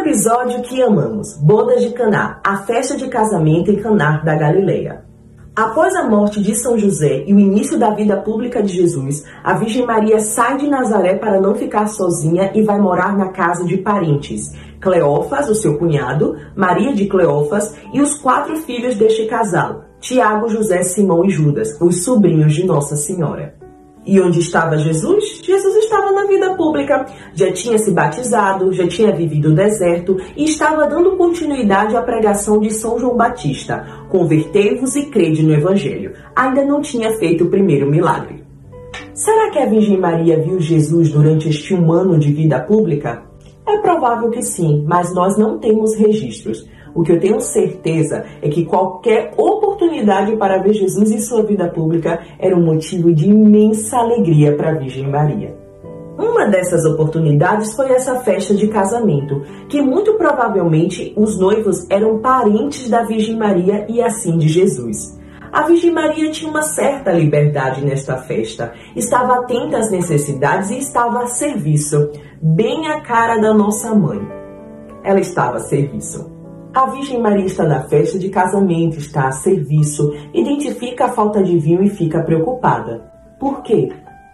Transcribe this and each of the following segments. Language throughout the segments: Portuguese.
episódio que amamos, Bodas de Caná, a festa de casamento em Caná da Galileia. Após a morte de São José e o início da vida pública de Jesus, a Virgem Maria sai de Nazaré para não ficar sozinha e vai morar na casa de parentes. Cleófas, o seu cunhado, Maria de Cleófas e os quatro filhos deste casal, Tiago, José, Simão e Judas, os sobrinhos de Nossa Senhora. E onde estava Jesus? Estava na vida pública. Já tinha se batizado, já tinha vivido o deserto e estava dando continuidade à pregação de São João Batista: Convertei-vos e crede no Evangelho. Ainda não tinha feito o primeiro milagre. Será que a Virgem Maria viu Jesus durante este um ano de vida pública? É provável que sim, mas nós não temos registros. O que eu tenho certeza é que qualquer oportunidade para ver Jesus em sua vida pública era um motivo de imensa alegria para a Virgem Maria. Uma dessas oportunidades foi essa festa de casamento, que muito provavelmente os noivos eram parentes da Virgem Maria e assim de Jesus. A Virgem Maria tinha uma certa liberdade nesta festa, estava atenta às necessidades e estava a serviço, bem a cara da nossa mãe. Ela estava a serviço. A Virgem Maria está na festa de casamento, está a serviço, identifica a falta de vinho e fica preocupada. Por quê?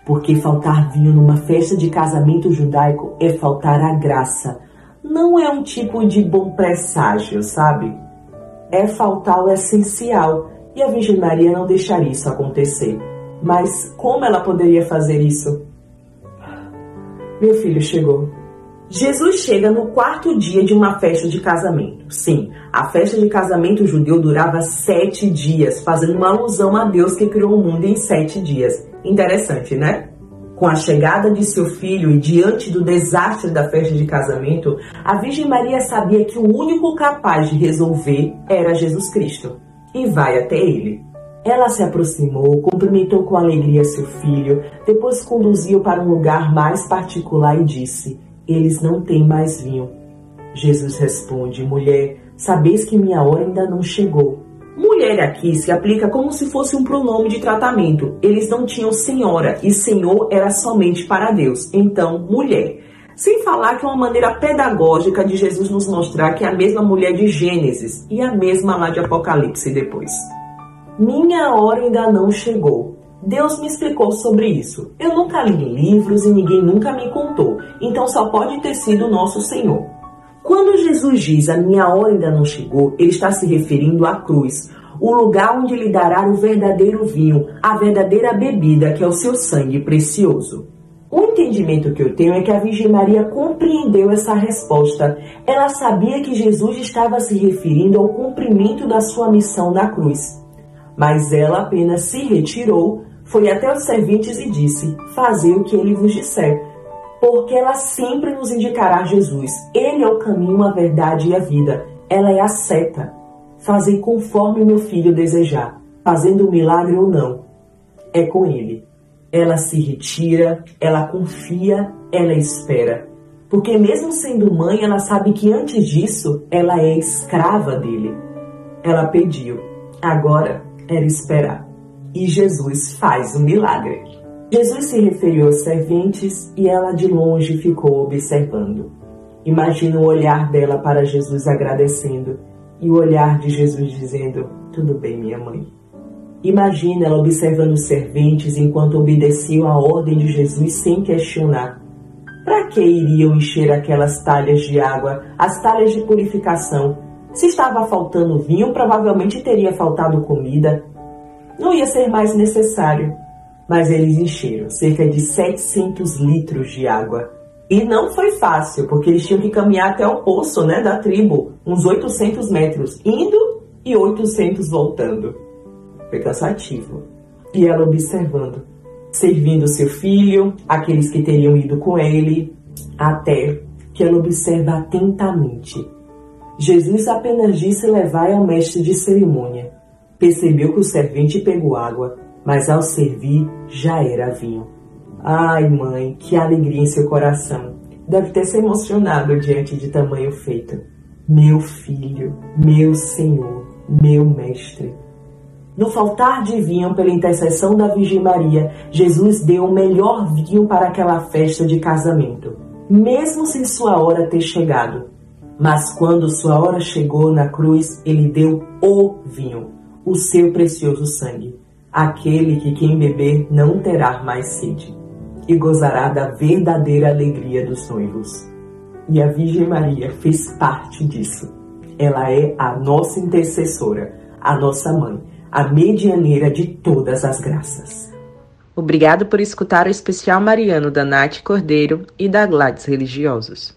Porque faltar vinho numa festa de casamento judaico é faltar a graça. Não é um tipo de bom presságio, sabe? É faltar o essencial e a Virgem Maria não deixaria isso acontecer. Mas como ela poderia fazer isso? Meu filho chegou. Jesus chega no quarto dia de uma festa de casamento. Sim, a festa de casamento judeu durava sete dias, fazendo uma alusão a Deus que criou o mundo em sete dias. Interessante, né? Com a chegada de seu filho e diante do desastre da festa de casamento, a Virgem Maria sabia que o único capaz de resolver era Jesus Cristo. E vai até ele. Ela se aproximou, cumprimentou com alegria seu filho, depois conduziu para um lugar mais particular e disse: eles não têm mais vinho. Jesus responde: Mulher, sabeis que minha hora ainda não chegou. Mulher aqui se aplica como se fosse um pronome de tratamento. Eles não tinham senhora e senhor era somente para Deus. Então, mulher. Sem falar que é uma maneira pedagógica de Jesus nos mostrar que é a mesma mulher de Gênesis e a mesma lá de Apocalipse depois. Minha hora ainda não chegou. Deus me explicou sobre isso. Eu nunca li livros e ninguém nunca me contou, então só pode ter sido nosso Senhor. Quando Jesus diz a minha hora ainda não chegou, ele está se referindo à cruz, o lugar onde lhe dará o verdadeiro vinho, a verdadeira bebida, que é o seu sangue precioso. O entendimento que eu tenho é que a Virgem Maria compreendeu essa resposta. Ela sabia que Jesus estava se referindo ao cumprimento da sua missão na cruz. Mas ela apenas se retirou foi até os serventes e disse: Fazei o que ele vos disser, porque ela sempre nos indicará Jesus. Ele é o caminho, a verdade e a vida. Ela é a seta. Fazei conforme meu filho desejar, fazendo um milagre ou não. É com ele. Ela se retira, ela confia, ela espera. Porque, mesmo sendo mãe, ela sabe que antes disso ela é escrava dele. Ela pediu, agora era esperar e Jesus faz o milagre. Jesus se referiu aos serventes e ela de longe ficou observando. Imagina o olhar dela para Jesus agradecendo e o olhar de Jesus dizendo: Tudo bem, minha mãe. Imagina ela observando os serventes enquanto obedeciam a ordem de Jesus sem questionar. Para que iriam encher aquelas talhas de água, as talhas de purificação? Se estava faltando vinho, provavelmente teria faltado comida, não ia ser mais necessário. Mas eles encheram cerca de 700 litros de água. E não foi fácil, porque eles tinham que caminhar até o poço né, da tribo, uns 800 metros, indo e 800 voltando. Foi cansativo. E ela observando, servindo seu filho, aqueles que teriam ido com ele, até que ela observa atentamente. Jesus apenas disse levar ao mestre de cerimônia. Percebeu que o servente pegou água, mas ao servir já era vinho. Ai, mãe, que alegria em seu coração! Deve ter se emocionado diante de tamanho feito. Meu filho, meu Senhor, meu Mestre. No faltar de vinho pela intercessão da Virgem Maria, Jesus deu o melhor vinho para aquela festa de casamento, mesmo sem sua hora ter chegado. Mas quando sua hora chegou na cruz, ele deu o vinho, o seu precioso sangue, aquele que quem beber não terá mais sede, e gozará da verdadeira alegria dos noivos. E a Virgem Maria fez parte disso. Ela é a nossa intercessora, a nossa mãe, a medianeira de todas as graças. Obrigado por escutar o especial mariano da Nath Cordeiro e da Gladys Religiosos.